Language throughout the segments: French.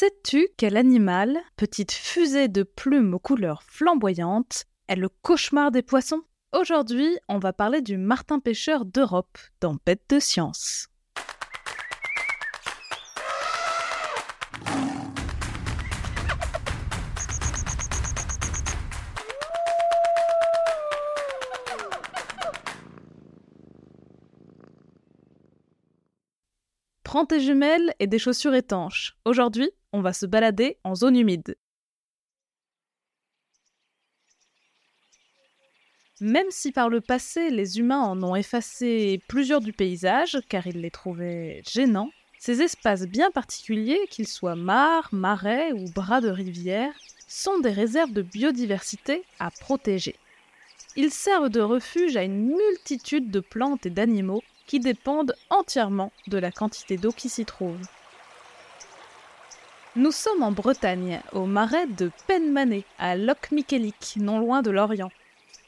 Sais-tu quel animal, petite fusée de plumes aux couleurs flamboyantes, est le cauchemar des poissons? Aujourd'hui, on va parler du martin pêcheur d'Europe dans Bête de science. Prends tes jumelles et des chaussures étanches. Aujourd'hui, on va se balader en zone humide. Même si par le passé les humains en ont effacé plusieurs du paysage car ils les trouvaient gênants, ces espaces bien particuliers, qu'ils soient mares, marais ou bras de rivière, sont des réserves de biodiversité à protéger. Ils servent de refuge à une multitude de plantes et d'animaux qui dépendent entièrement de la quantité d'eau qui s'y trouve. Nous sommes en Bretagne, au marais de Penmanet, à Loch-Michelic, non loin de Lorient.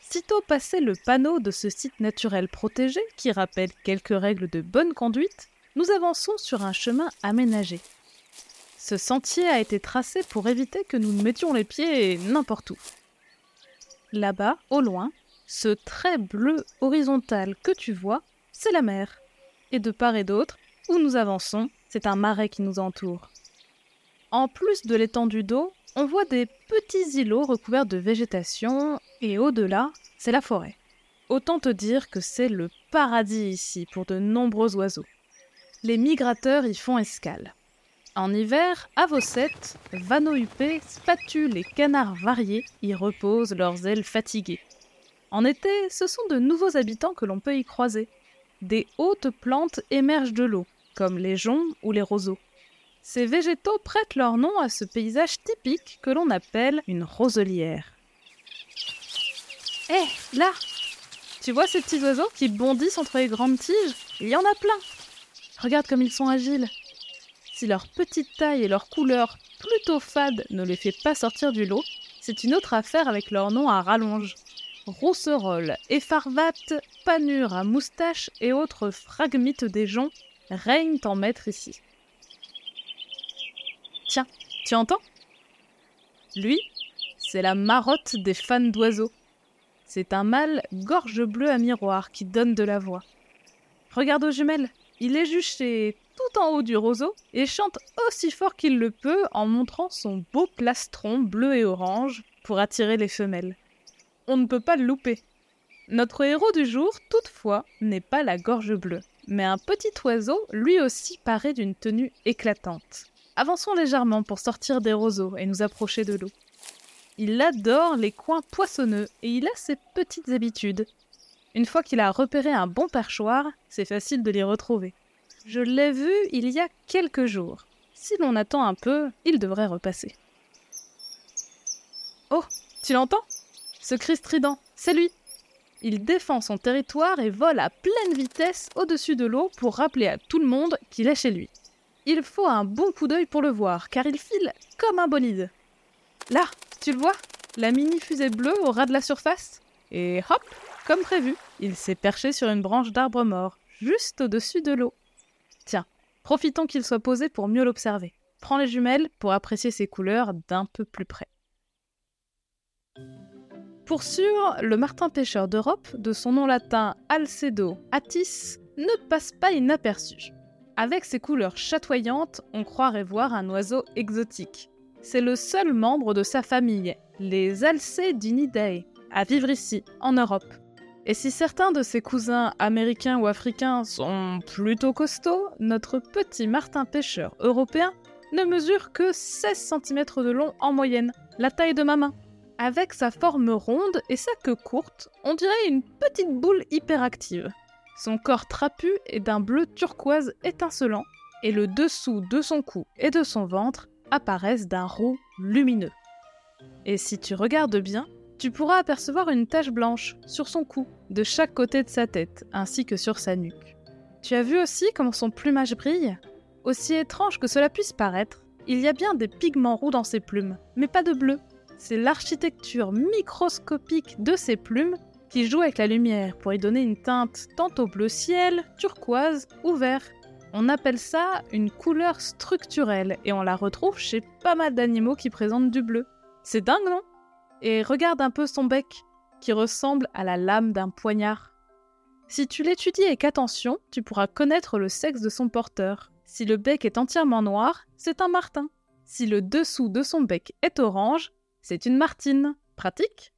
Sitôt passé le panneau de ce site naturel protégé, qui rappelle quelques règles de bonne conduite, nous avançons sur un chemin aménagé. Ce sentier a été tracé pour éviter que nous ne mettions les pieds n'importe où. Là-bas, au loin, ce trait bleu horizontal que tu vois c'est la mer. Et de part et d'autre, où nous avançons, c'est un marais qui nous entoure. En plus de l'étendue d'eau, on voit des petits îlots recouverts de végétation, et au-delà, c'est la forêt. Autant te dire que c'est le paradis ici pour de nombreux oiseaux. Les migrateurs y font escale. En hiver, avocette, vanneaux huppés, spatules et canards variés y reposent leurs ailes fatiguées. En été, ce sont de nouveaux habitants que l'on peut y croiser des hautes plantes émergent de l'eau, comme les joncs ou les roseaux. Ces végétaux prêtent leur nom à ce paysage typique que l'on appelle une roselière. Hé, eh, là Tu vois ces petits oiseaux qui bondissent entre les grandes tiges? Il y en a plein Regarde comme ils sont agiles. Si leur petite taille et leur couleur plutôt fade ne les fait pas sortir du lot, c'est une autre affaire avec leur nom à rallonge rousserolle, effarvate, panure à moustache et autres fragmites des joncs règnent en maître ici. Tiens, tu entends? Lui, c'est la marotte des fans d'oiseaux. C'est un mâle gorge bleue à miroir qui donne de la voix. Regarde aux jumelles, il est juché tout en haut du roseau et chante aussi fort qu'il le peut en montrant son beau plastron bleu et orange pour attirer les femelles on ne peut pas le louper. Notre héros du jour, toutefois, n'est pas la gorge bleue, mais un petit oiseau, lui aussi paré d'une tenue éclatante. Avançons légèrement pour sortir des roseaux et nous approcher de l'eau. Il adore les coins poissonneux et il a ses petites habitudes. Une fois qu'il a repéré un bon perchoir, c'est facile de l'y retrouver. Je l'ai vu il y a quelques jours. Si l'on attend un peu, il devrait repasser. Oh, tu l'entends? Ce cri strident, c'est lui. Il défend son territoire et vole à pleine vitesse au-dessus de l'eau pour rappeler à tout le monde qu'il est chez lui. Il faut un bon coup d'œil pour le voir, car il file comme un bolide. Là, tu le vois La mini-fusée bleue au ras de la surface Et hop Comme prévu, il s'est perché sur une branche d'arbre mort, juste au-dessus de l'eau. Tiens, profitons qu'il soit posé pour mieux l'observer. Prends les jumelles pour apprécier ses couleurs d'un peu plus près. Pour sûr, le martin pêcheur d'Europe, de son nom latin Alcedo atis, ne passe pas inaperçu. Avec ses couleurs chatoyantes, on croirait voir un oiseau exotique. C'est le seul membre de sa famille, les Alcedinidae, à vivre ici, en Europe. Et si certains de ses cousins américains ou africains sont plutôt costauds, notre petit martin pêcheur européen ne mesure que 16 cm de long en moyenne, la taille de ma main. Avec sa forme ronde et sa queue courte, on dirait une petite boule hyperactive. Son corps trapu est d'un bleu turquoise étincelant et le dessous de son cou et de son ventre apparaissent d'un roux lumineux. Et si tu regardes bien, tu pourras apercevoir une tache blanche sur son cou, de chaque côté de sa tête, ainsi que sur sa nuque. Tu as vu aussi comment son plumage brille? Aussi étrange que cela puisse paraître, il y a bien des pigments roux dans ses plumes, mais pas de bleu, c'est l'architecture microscopique de ces plumes qui joue avec la lumière pour y donner une teinte tantôt bleu ciel, turquoise ou vert. On appelle ça une couleur structurelle et on la retrouve chez pas mal d'animaux qui présentent du bleu. C'est dingue, non? Et regarde un peu son bec, qui ressemble à la lame d'un poignard. Si tu l'étudies avec attention, tu pourras connaître le sexe de son porteur. Si le bec est entièrement noir, c'est un martin. Si le dessous de son bec est orange, c'est une martine. Pratique?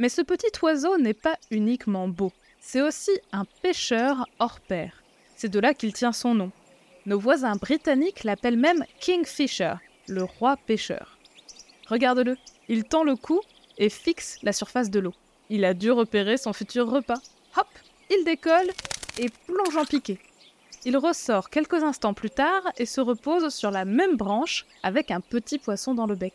Mais ce petit oiseau n'est pas uniquement beau, c'est aussi un pêcheur hors pair. C'est de là qu'il tient son nom. Nos voisins britanniques l'appellent même Kingfisher, le roi pêcheur. Regarde-le, il tend le cou et fixe la surface de l'eau. Il a dû repérer son futur repas. Hop, il décolle et plonge en piqué. Il ressort quelques instants plus tard et se repose sur la même branche avec un petit poisson dans le bec.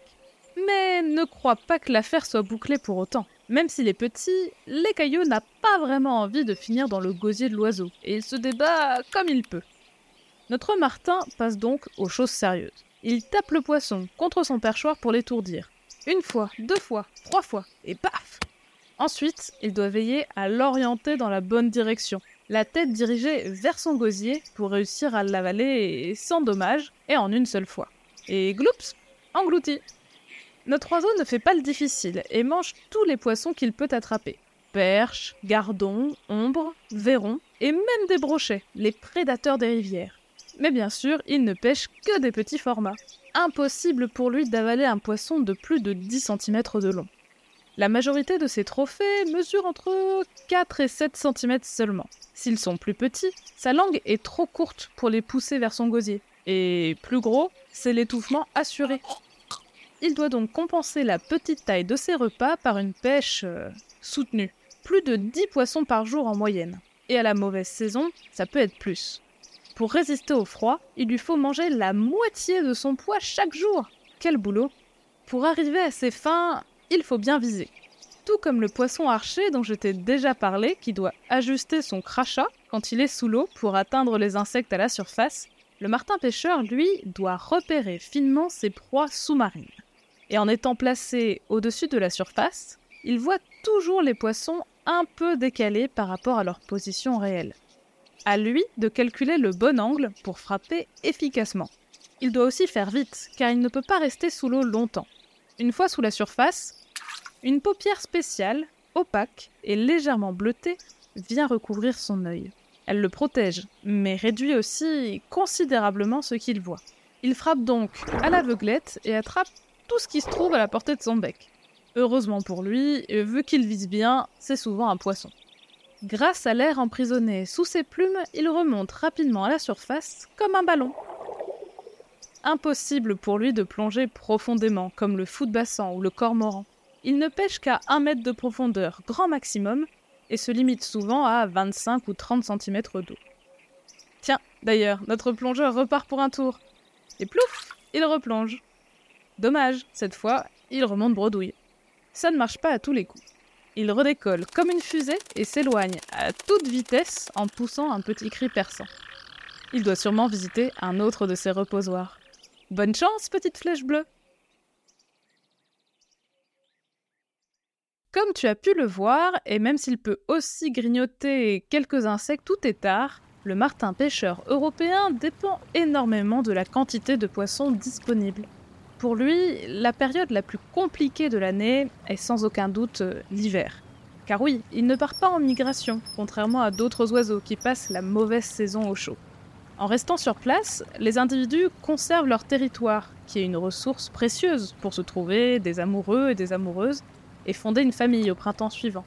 Mais ne crois pas que l'affaire soit bouclée pour autant. Même s'il est petit, l'écailleux n'a pas vraiment envie de finir dans le gosier de l'oiseau, et il se débat comme il peut. Notre Martin passe donc aux choses sérieuses. Il tape le poisson contre son perchoir pour l'étourdir. Une fois, deux fois, trois fois, et paf Ensuite, il doit veiller à l'orienter dans la bonne direction, la tête dirigée vers son gosier pour réussir à l'avaler sans dommage et en une seule fois. Et gloups, englouti. Notre oiseau ne fait pas le difficile et mange tous les poissons qu'il peut attraper. Perches, gardons, ombres, verrons et même des brochets, les prédateurs des rivières. Mais bien sûr, il ne pêche que des petits formats. Impossible pour lui d'avaler un poisson de plus de 10 cm de long. La majorité de ces trophées mesurent entre 4 et 7 cm seulement. S'ils sont plus petits, sa langue est trop courte pour les pousser vers son gosier. Et plus gros, c'est l'étouffement assuré. Il doit donc compenser la petite taille de ses repas par une pêche euh, soutenue. Plus de 10 poissons par jour en moyenne. Et à la mauvaise saison, ça peut être plus. Pour résister au froid, il lui faut manger la moitié de son poids chaque jour. Quel boulot Pour arriver à ses fins, il faut bien viser. Tout comme le poisson archer dont je t'ai déjà parlé, qui doit ajuster son crachat quand il est sous l'eau pour atteindre les insectes à la surface, le martin pêcheur, lui, doit repérer finement ses proies sous-marines. Et en étant placé au-dessus de la surface, il voit toujours les poissons un peu décalés par rapport à leur position réelle. À lui de calculer le bon angle pour frapper efficacement. Il doit aussi faire vite, car il ne peut pas rester sous l'eau longtemps. Une fois sous la surface, une paupière spéciale, opaque et légèrement bleutée, vient recouvrir son œil. Elle le protège, mais réduit aussi considérablement ce qu'il voit. Il frappe donc à l'aveuglette et attrape tout ce qui se trouve à la portée de son bec. Heureusement pour lui, vu qu'il vise bien, c'est souvent un poisson. Grâce à l'air emprisonné sous ses plumes, il remonte rapidement à la surface comme un ballon. Impossible pour lui de plonger profondément comme le fou de bassin ou le cormoran. Il ne pêche qu'à 1 mètre de profondeur, grand maximum, et se limite souvent à 25 ou 30 cm d'eau. Tiens, d'ailleurs, notre plongeur repart pour un tour. Et plouf, il replonge. Dommage, cette fois, il remonte bredouille. Ça ne marche pas à tous les coups. Il redécolle comme une fusée et s'éloigne à toute vitesse en poussant un petit cri perçant. Il doit sûrement visiter un autre de ses reposoirs. Bonne chance, petite flèche bleue Comme tu as pu le voir, et même s'il peut aussi grignoter quelques insectes tout tard, le martin pêcheur européen dépend énormément de la quantité de poissons disponibles. Pour lui, la période la plus compliquée de l'année est sans aucun doute euh, l'hiver. Car oui, il ne part pas en migration, contrairement à d'autres oiseaux qui passent la mauvaise saison au chaud. En restant sur place, les individus conservent leur territoire, qui est une ressource précieuse pour se trouver des amoureux et des amoureuses, et fonder une famille au printemps suivant.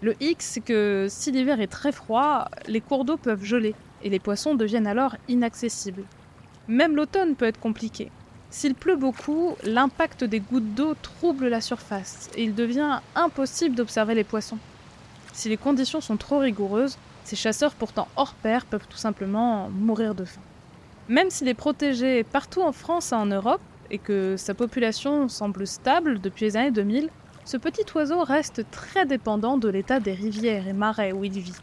Le hic, c'est que si l'hiver est très froid, les cours d'eau peuvent geler, et les poissons deviennent alors inaccessibles. Même l'automne peut être compliqué. S'il pleut beaucoup, l'impact des gouttes d'eau trouble la surface et il devient impossible d'observer les poissons. Si les conditions sont trop rigoureuses, ces chasseurs pourtant hors pair peuvent tout simplement mourir de faim. Même s'il est protégé partout en France et en Europe, et que sa population semble stable depuis les années 2000, ce petit oiseau reste très dépendant de l'état des rivières et marais où il vit.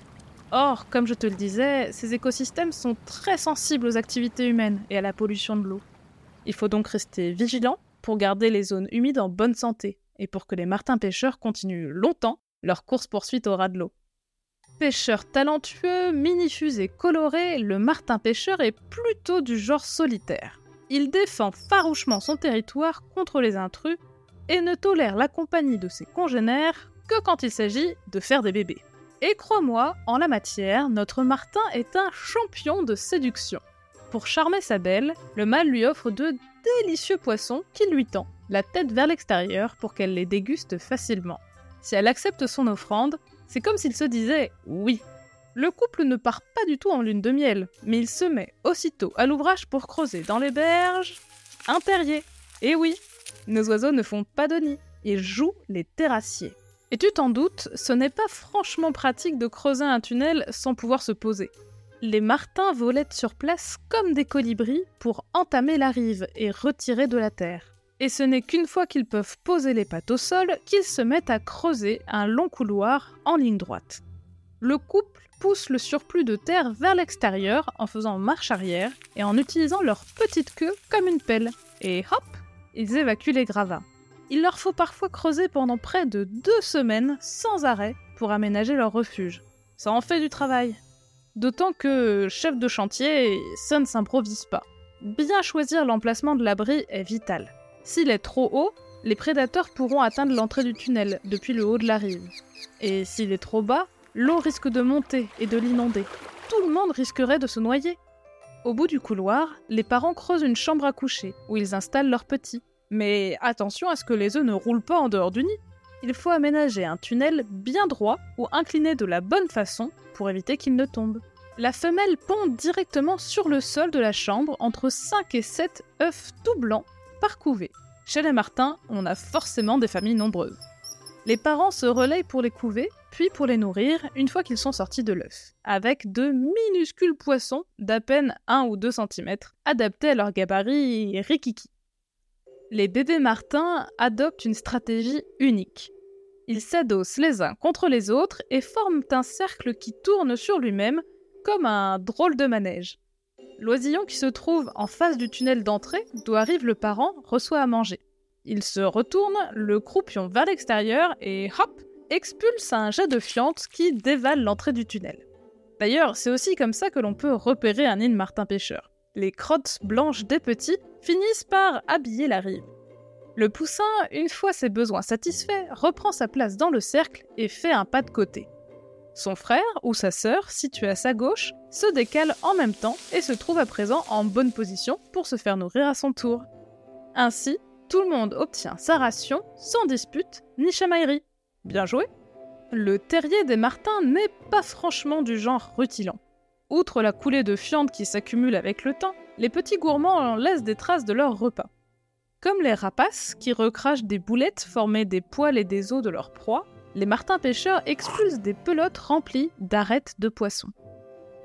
Or, comme je te le disais, ces écosystèmes sont très sensibles aux activités humaines et à la pollution de l'eau. Il faut donc rester vigilant pour garder les zones humides en bonne santé et pour que les martins pêcheurs continuent longtemps leur course-poursuite au ras de l'eau. Pêcheur talentueux, minifusé et coloré, le martin pêcheur est plutôt du genre solitaire. Il défend farouchement son territoire contre les intrus et ne tolère la compagnie de ses congénères que quand il s'agit de faire des bébés. Et crois-moi, en la matière, notre Martin est un champion de séduction. Pour charmer sa belle, le mâle lui offre de délicieux poissons qu'il lui tend, la tête vers l'extérieur pour qu'elle les déguste facilement. Si elle accepte son offrande, c'est comme s'il se disait oui. Le couple ne part pas du tout en lune de miel, mais il se met aussitôt à l'ouvrage pour creuser dans les berges un terrier. Et oui, nos oiseaux ne font pas de nid, ils jouent les terrassiers. Et tu t'en doutes, ce n'est pas franchement pratique de creuser un tunnel sans pouvoir se poser. Les martins volettent sur place comme des colibris pour entamer la rive et retirer de la terre. Et ce n'est qu'une fois qu'ils peuvent poser les pattes au sol qu'ils se mettent à creuser un long couloir en ligne droite. Le couple pousse le surplus de terre vers l'extérieur en faisant marche arrière et en utilisant leur petite queue comme une pelle. Et hop, ils évacuent les gravats. Il leur faut parfois creuser pendant près de deux semaines sans arrêt pour aménager leur refuge. Ça en fait du travail. D'autant que, chef de chantier, ça ne s'improvise pas. Bien choisir l'emplacement de l'abri est vital. S'il est trop haut, les prédateurs pourront atteindre l'entrée du tunnel depuis le haut de la rive. Et s'il est trop bas, l'eau risque de monter et de l'inonder. Tout le monde risquerait de se noyer. Au bout du couloir, les parents creusent une chambre à coucher où ils installent leurs petits. Mais attention à ce que les œufs ne roulent pas en dehors du nid. Il faut aménager un tunnel bien droit ou incliné de la bonne façon pour éviter qu'il ne tombe. La femelle pond directement sur le sol de la chambre entre 5 et 7 œufs tout blancs par couvée. Chez les martins, on a forcément des familles nombreuses. Les parents se relayent pour les couver, puis pour les nourrir une fois qu'ils sont sortis de l'œuf, avec de minuscules poissons d'à peine 1 ou 2 cm, adaptés à leur gabarit rikiki les bébés martins adoptent une stratégie unique. Ils s'adossent les uns contre les autres et forment un cercle qui tourne sur lui-même comme un drôle de manège. L'oisillon qui se trouve en face du tunnel d'entrée d'où arrive le parent reçoit à manger. Il se retourne, le croupion vers l'extérieur et hop, expulse un jet de fiente qui dévale l'entrée du tunnel. D'ailleurs, c'est aussi comme ça que l'on peut repérer un île martin pêcheur les crottes blanches des petits finissent par habiller la rive. Le poussin, une fois ses besoins satisfaits, reprend sa place dans le cercle et fait un pas de côté. Son frère ou sa sœur, situé à sa gauche, se décale en même temps et se trouve à présent en bonne position pour se faire nourrir à son tour. Ainsi, tout le monde obtient sa ration sans dispute ni chamaillerie. Bien joué Le terrier des martins n'est pas franchement du genre rutilant. Outre la coulée de fientes qui s'accumule avec le temps, les petits gourmands en laissent des traces de leur repas. Comme les rapaces, qui recrachent des boulettes formées des poils et des os de leur proie, les martins pêcheurs expulsent des pelotes remplies d'arêtes de poissons.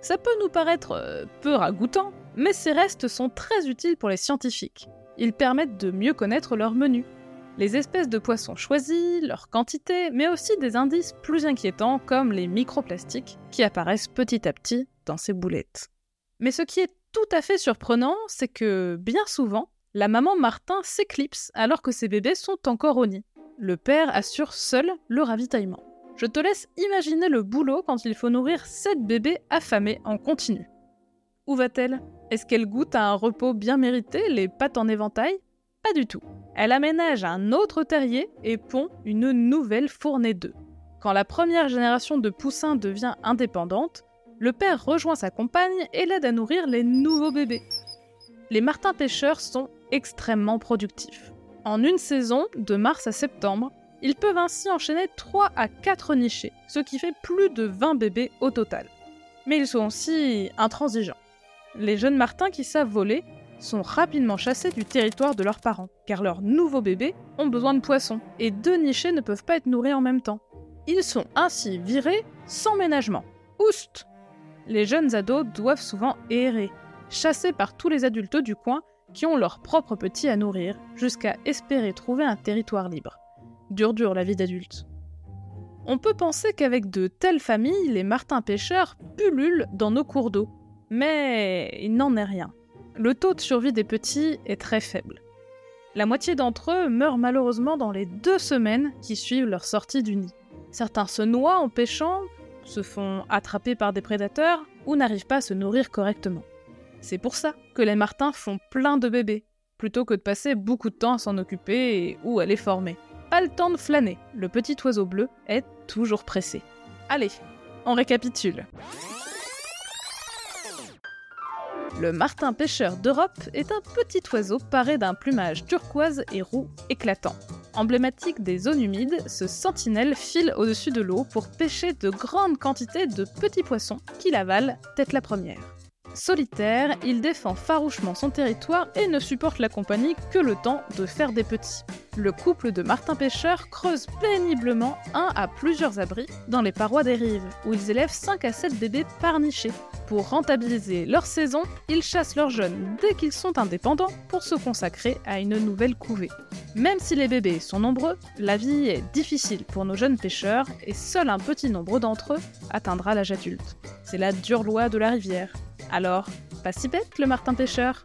Ça peut nous paraître euh, peu ragoûtant, mais ces restes sont très utiles pour les scientifiques. Ils permettent de mieux connaître leur menu, les espèces de poissons choisis, leur quantité, mais aussi des indices plus inquiétants comme les microplastiques qui apparaissent petit à petit dans ces boulettes. Mais ce qui est tout à fait surprenant, c'est que bien souvent, la maman Martin s'éclipse alors que ses bébés sont encore au nid. Le père assure seul le ravitaillement. Je te laisse imaginer le boulot quand il faut nourrir sept bébés affamés en continu. Où va-t-elle? Est-ce qu'elle goûte à un repos bien mérité, les pattes en éventail? Pas du tout. Elle aménage un autre terrier et pond une nouvelle fournée d'œufs. Quand la première génération de poussins devient indépendante, le père rejoint sa compagne et l'aide à nourrir les nouveaux bébés. Les martins pêcheurs sont extrêmement productifs. En une saison, de mars à septembre, ils peuvent ainsi enchaîner 3 à 4 nichés, ce qui fait plus de 20 bébés au total. Mais ils sont aussi intransigeants. Les jeunes martins qui savent voler sont rapidement chassés du territoire de leurs parents, car leurs nouveaux bébés ont besoin de poissons, et deux nichés ne peuvent pas être nourris en même temps. Ils sont ainsi virés sans ménagement. Oust les jeunes ados doivent souvent errer, chassés par tous les adultes du coin qui ont leurs propres petits à nourrir, jusqu'à espérer trouver un territoire libre. Dur dur la vie d'adulte. On peut penser qu'avec de telles familles, les martins pêcheurs pullulent dans nos cours d'eau. Mais il n'en est rien. Le taux de survie des petits est très faible. La moitié d'entre eux meurent malheureusement dans les deux semaines qui suivent leur sortie du nid. Certains se noient en pêchant, se font attraper par des prédateurs ou n'arrivent pas à se nourrir correctement. C'est pour ça que les martins font plein de bébés, plutôt que de passer beaucoup de temps à s'en occuper ou à les former. Pas le temps de flâner, le petit oiseau bleu est toujours pressé. Allez, on récapitule. Le martin pêcheur d'Europe est un petit oiseau paré d'un plumage turquoise et roux éclatant. Emblématique des zones humides, ce sentinelle file au-dessus de l'eau pour pêcher de grandes quantités de petits poissons qu'il avale tête la première. Solitaire, il défend farouchement son territoire et ne supporte la compagnie que le temps de faire des petits. Le couple de Martin pêcheurs creuse péniblement un à plusieurs abris dans les parois des rives, où ils élèvent 5 à 7 bébés par niché. Pour rentabiliser leur saison, ils chassent leurs jeunes dès qu'ils sont indépendants pour se consacrer à une nouvelle couvée. Même si les bébés sont nombreux, la vie est difficile pour nos jeunes pêcheurs et seul un petit nombre d'entre eux atteindra l'âge adulte. C'est la dure loi de la rivière. Alors, pas si bête le martin pêcheur?